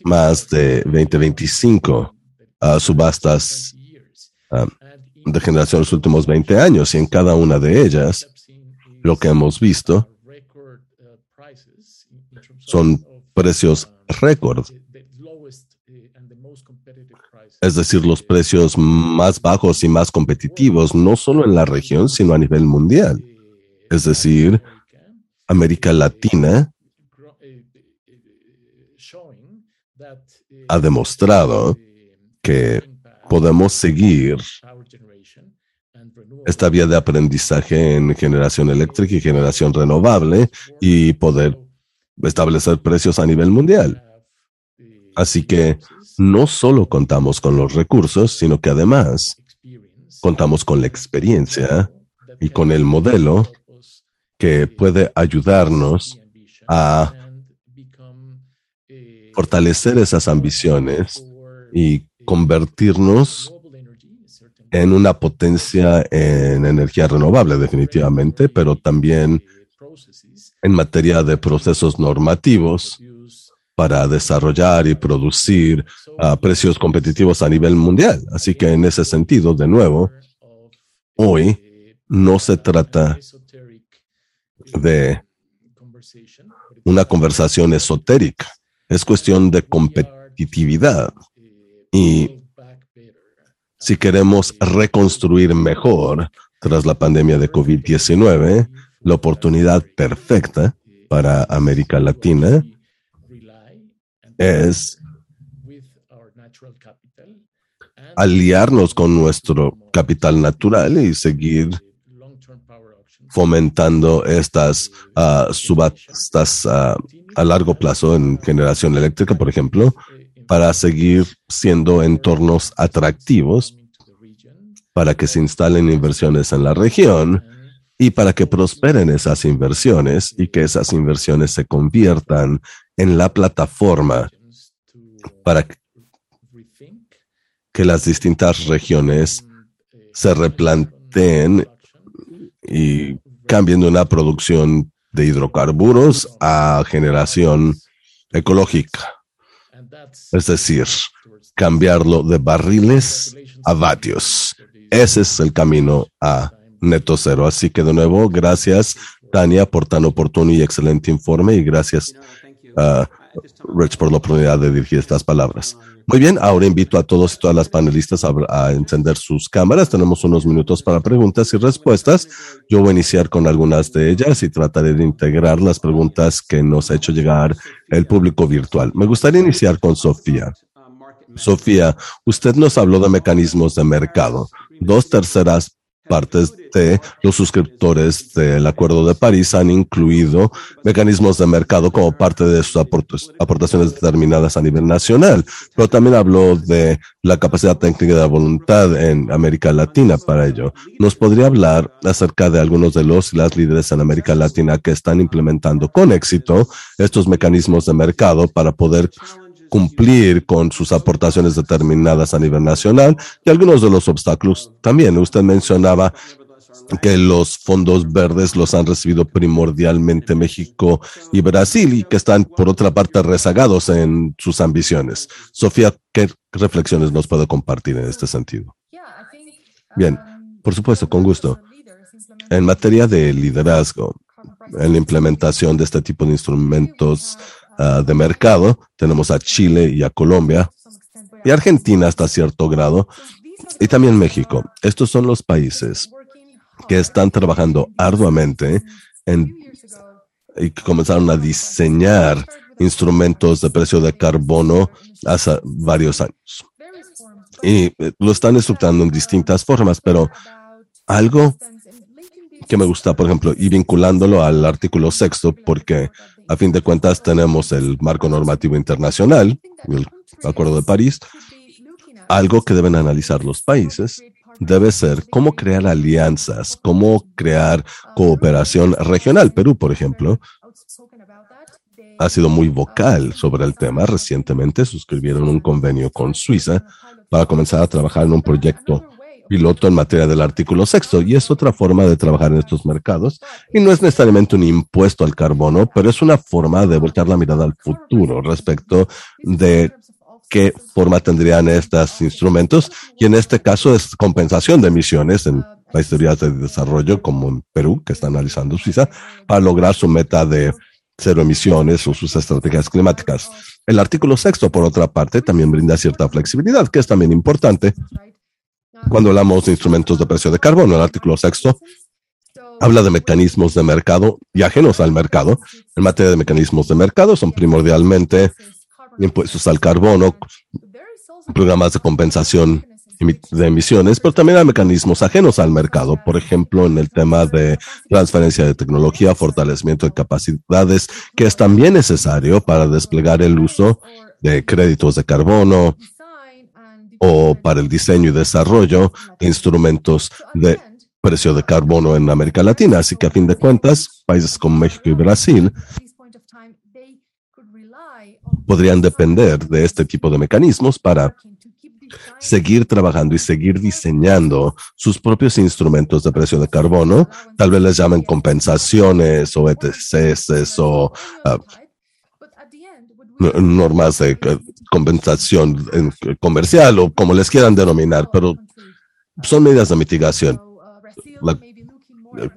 más de 2025 uh, subastas uh, de generación en los últimos 20 años y en cada una de ellas lo que hemos visto son precios récord. Es decir, los precios más bajos y más competitivos, no solo en la región, sino a nivel mundial. Es decir, América Latina ha demostrado que podemos seguir esta vía de aprendizaje en generación eléctrica y generación renovable y poder establecer precios a nivel mundial. Así que no solo contamos con los recursos, sino que además contamos con la experiencia y con el modelo que puede ayudarnos a fortalecer esas ambiciones y convertirnos en una potencia en energía renovable, definitivamente, pero también en materia de procesos normativos para desarrollar y producir a precios competitivos a nivel mundial. Así que en ese sentido, de nuevo, hoy no se trata de una conversación esotérica, es cuestión de competitividad. Y si queremos reconstruir mejor tras la pandemia de COVID-19, la oportunidad perfecta para América Latina es aliarnos con nuestro capital natural y seguir fomentando estas uh, subastas uh, a largo plazo en generación eléctrica, por ejemplo, para seguir siendo entornos atractivos para que se instalen inversiones en la región y para que prosperen esas inversiones y que esas inversiones se conviertan en la plataforma para que las distintas regiones se replanteen y cambien de una producción de hidrocarburos a generación ecológica. Es decir, cambiarlo de barriles a vatios. Ese es el camino a neto cero. Así que de nuevo, gracias Tania por tan oportuno y excelente informe y gracias a Rich por la oportunidad de dirigir estas palabras. Muy bien, ahora invito a todos y todas las panelistas a, encender sus cámaras. Tenemos unos minutos para preguntas y respuestas. Yo voy a iniciar con algunas de ellas y trataré de integrar las preguntas que nos ha hecho llegar el público virtual. Me gustaría iniciar con Sofía. Sofía, usted nos habló de mecanismos de mercado. Dos terceras partes de los suscriptores del Acuerdo de París han incluido mecanismos de mercado como parte de sus aportaciones determinadas a nivel nacional, pero también habló de la capacidad técnica de la voluntad en América Latina para ello. ¿Nos podría hablar acerca de algunos de los y las líderes en América Latina que están implementando con éxito estos mecanismos de mercado para poder cumplir con sus aportaciones determinadas a nivel nacional y algunos de los obstáculos también. Usted mencionaba que los fondos verdes los han recibido primordialmente México y Brasil y que están, por otra parte, rezagados en sus ambiciones. Sofía, ¿qué reflexiones nos puede compartir en este sentido? Bien, por supuesto, con gusto. En materia de liderazgo, en la implementación de este tipo de instrumentos Ah, de mercado. Tenemos a Chile y a Colombia y Argentina hasta cierto grado y también México. Estos son los países que están trabajando arduamente en, y comenzaron a diseñar instrumentos de precio de carbono hace varios años. Y eh, lo están estructurando en distintas formas, pero algo que me gusta, por ejemplo, y vinculándolo al artículo sexto, porque a fin de cuentas tenemos el marco normativo internacional, el Acuerdo de París, algo que deben analizar los países debe ser cómo crear alianzas, cómo crear cooperación regional. Perú, por ejemplo, ha sido muy vocal sobre el tema. Recientemente suscribieron un convenio con Suiza para comenzar a trabajar en un proyecto piloto en materia del artículo sexto y es otra forma de trabajar en estos mercados y no es necesariamente un impuesto al carbono, pero es una forma de voltear la mirada al futuro respecto de qué forma tendrían estos instrumentos y en este caso es compensación de emisiones en países de desarrollo como en Perú, que está analizando Suiza, para lograr su meta de cero emisiones o sus estrategias climáticas. El artículo sexto, por otra parte, también brinda cierta flexibilidad, que es también importante cuando hablamos de instrumentos de precio de carbono, el artículo sexto habla de mecanismos de mercado y ajenos al mercado. En materia de mecanismos de mercado son primordialmente impuestos al carbono, programas de compensación de emisiones, pero también hay mecanismos ajenos al mercado, por ejemplo, en el tema de transferencia de tecnología, fortalecimiento de capacidades, que es también necesario para desplegar el uso de créditos de carbono o para el diseño y desarrollo de instrumentos de precio de carbono en América Latina. Así que a fin de cuentas, países como México y Brasil podrían depender de este tipo de mecanismos para seguir trabajando y seguir diseñando sus propios instrumentos de precio de carbono. Tal vez les llamen compensaciones o ETCs o ah, normas de compensación comercial o como les quieran denominar, pero son medidas de mitigación.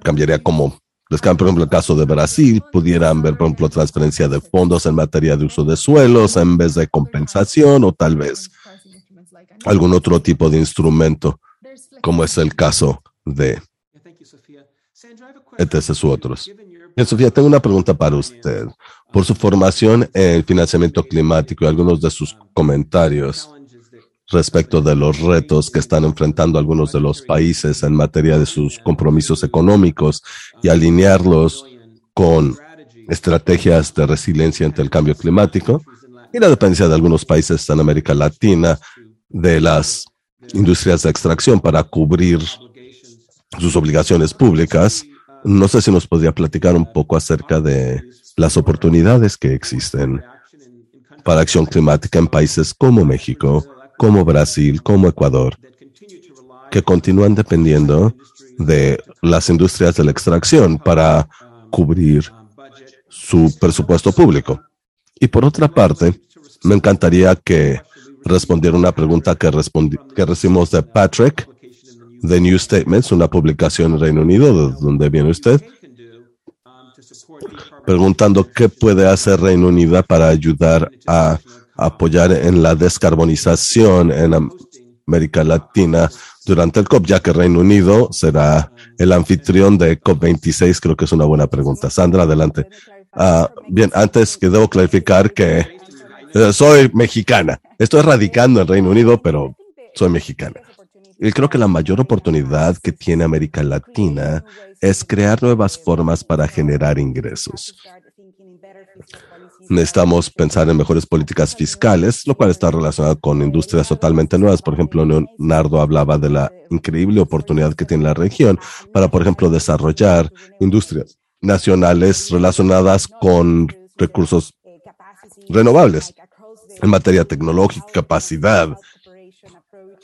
cambiaría como les por ejemplo, el caso de Brasil, pudieran ver, por ejemplo, transferencia de fondos en materia de uso de suelos en vez de compensación o tal vez algún otro tipo de instrumento, como es el caso de ETS u otros. Sofía, tengo una pregunta para usted. Por su formación en financiamiento climático y algunos de sus comentarios, respecto de los retos que están enfrentando algunos de los países en materia de sus compromisos económicos y alinearlos con estrategias de resiliencia ante el cambio climático y la dependencia de algunos países en América Latina de las industrias de extracción para cubrir sus obligaciones públicas. No sé si nos podría platicar un poco acerca de las oportunidades que existen para acción climática en países como México, como Brasil, como Ecuador, que continúan dependiendo de las industrias de la extracción para cubrir su presupuesto público. Y por otra parte, me encantaría que respondiera una pregunta que, recibimos de Patrick de New Statements, una publicación en Reino Unido, de donde viene usted, preguntando qué puede hacer Reino Unido para ayudar a apoyar en la descarbonización en América Latina durante el COP, ya que Reino Unido será el anfitrión de COP26? Creo que es una buena pregunta. Sandra, adelante. Ah, bien, antes que debo clarificar que eh, soy mexicana. Estoy radicando en Reino Unido, pero soy mexicana. Y creo que la mayor oportunidad que tiene América Latina es crear nuevas formas para generar ingresos. Necesitamos pensar en mejores políticas fiscales, lo cual está relacionado con industrias totalmente nuevas. Por ejemplo, Leonardo hablaba de la increíble oportunidad que tiene la región para, por ejemplo, desarrollar industrias nacionales relacionadas con recursos renovables en materia tecnológica, capacidad.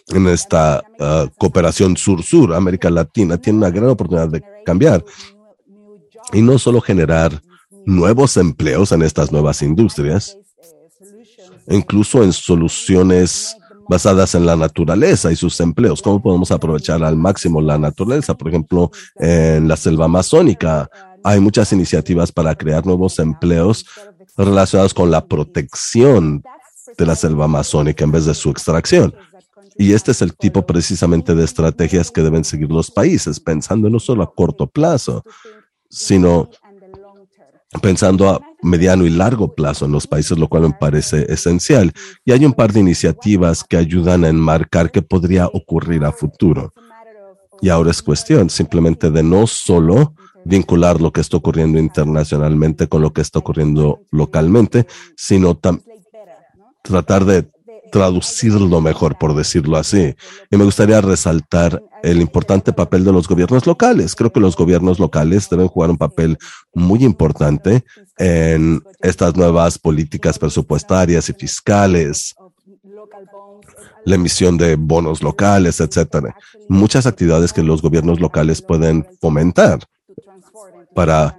En esta uh, cooperación sur-sur, América Latina tiene una gran oportunidad de cambiar y no solo generar nuevos empleos en estas nuevas industrias, incluso en soluciones basadas en la naturaleza y sus empleos. ¿Cómo podemos aprovechar al máximo la naturaleza? Por ejemplo, en la selva amazónica hay muchas iniciativas para crear nuevos empleos relacionados con la protección de la selva amazónica en vez de su extracción. Y este es el tipo precisamente de estrategias que deben seguir los países, pensando no solo a corto plazo, sino pensando a mediano y largo plazo en los países, lo cual me parece esencial. Y hay un par de iniciativas que ayudan a enmarcar qué podría ocurrir a futuro. Y ahora es cuestión simplemente de no solo vincular lo que está ocurriendo internacionalmente con lo que está ocurriendo localmente, sino tratar de traducirlo mejor, por decirlo así. Y me gustaría resaltar el importante papel de los gobiernos locales. Creo que los gobiernos locales deben jugar un papel muy importante en estas nuevas políticas presupuestarias y fiscales, la emisión de bonos locales, etcétera. Muchas actividades que los gobiernos locales pueden fomentar para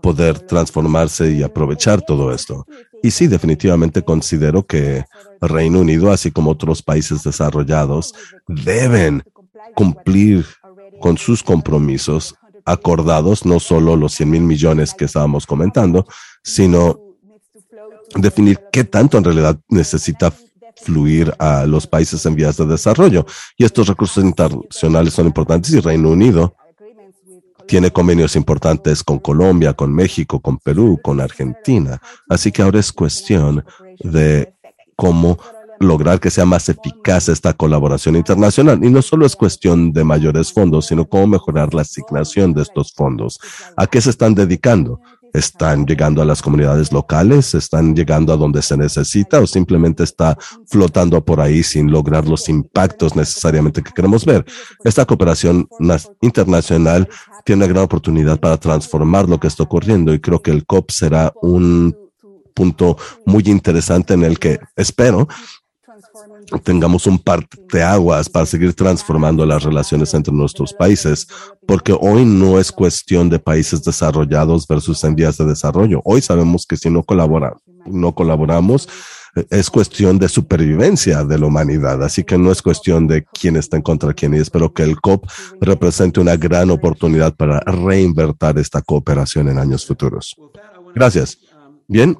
poder transformarse y aprovechar todo esto. Y sí, definitivamente considero que Reino Unido, así como otros países desarrollados, deben cumplir con sus compromisos acordados, no solo los 100 mil millones que estábamos comentando, sino definir qué tanto en realidad necesita fluir a los países en vías de desarrollo. Y estos recursos internacionales son importantes y Reino Unido tiene convenios importantes con Colombia, con México, con Perú, con Argentina. Así que ahora es cuestión de cómo lograr que sea más eficaz esta colaboración internacional. Y no solo es cuestión de mayores fondos, sino cómo mejorar la asignación de estos fondos. ¿A qué se están dedicando? ¿Están llegando a las comunidades locales? ¿Están llegando a donde se necesita? ¿O simplemente está flotando por ahí sin lograr los impactos necesariamente que queremos ver? Esta cooperación internacional tiene una gran oportunidad para transformar lo que está ocurriendo y creo que el COP será un punto muy interesante en el que espero tengamos un aguas para seguir transformando las relaciones entre nuestros países, porque hoy no es cuestión de países desarrollados versus en vías de desarrollo. Hoy sabemos que si no colabora, no colaboramos, es cuestión de supervivencia de la humanidad, así que no es cuestión de quién está en contra de quién y espero que el COP represente una gran oportunidad para reinvertir esta cooperación en años futuros. Gracias. Bien,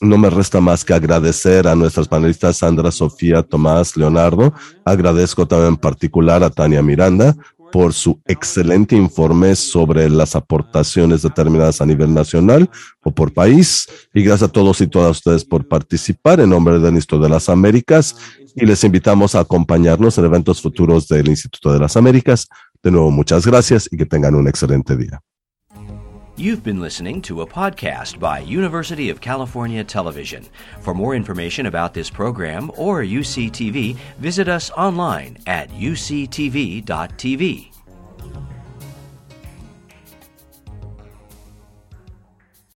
no me resta más que agradecer a nuestras panelistas Sandra, Sofía, Tomás, Leonardo. Agradezco también en particular a Tania Miranda por su excelente informe sobre las aportaciones determinadas a nivel nacional o por país. Y gracias a todos y todas ustedes por participar en nombre del Instituto de las Américas. Y les invitamos a acompañarnos en eventos futuros del Instituto de las Américas. De nuevo, muchas gracias y que tengan un excelente día. You've been listening to a podcast by University of California Television. For more information about this program or UCTV, visit us online at uctv.tv.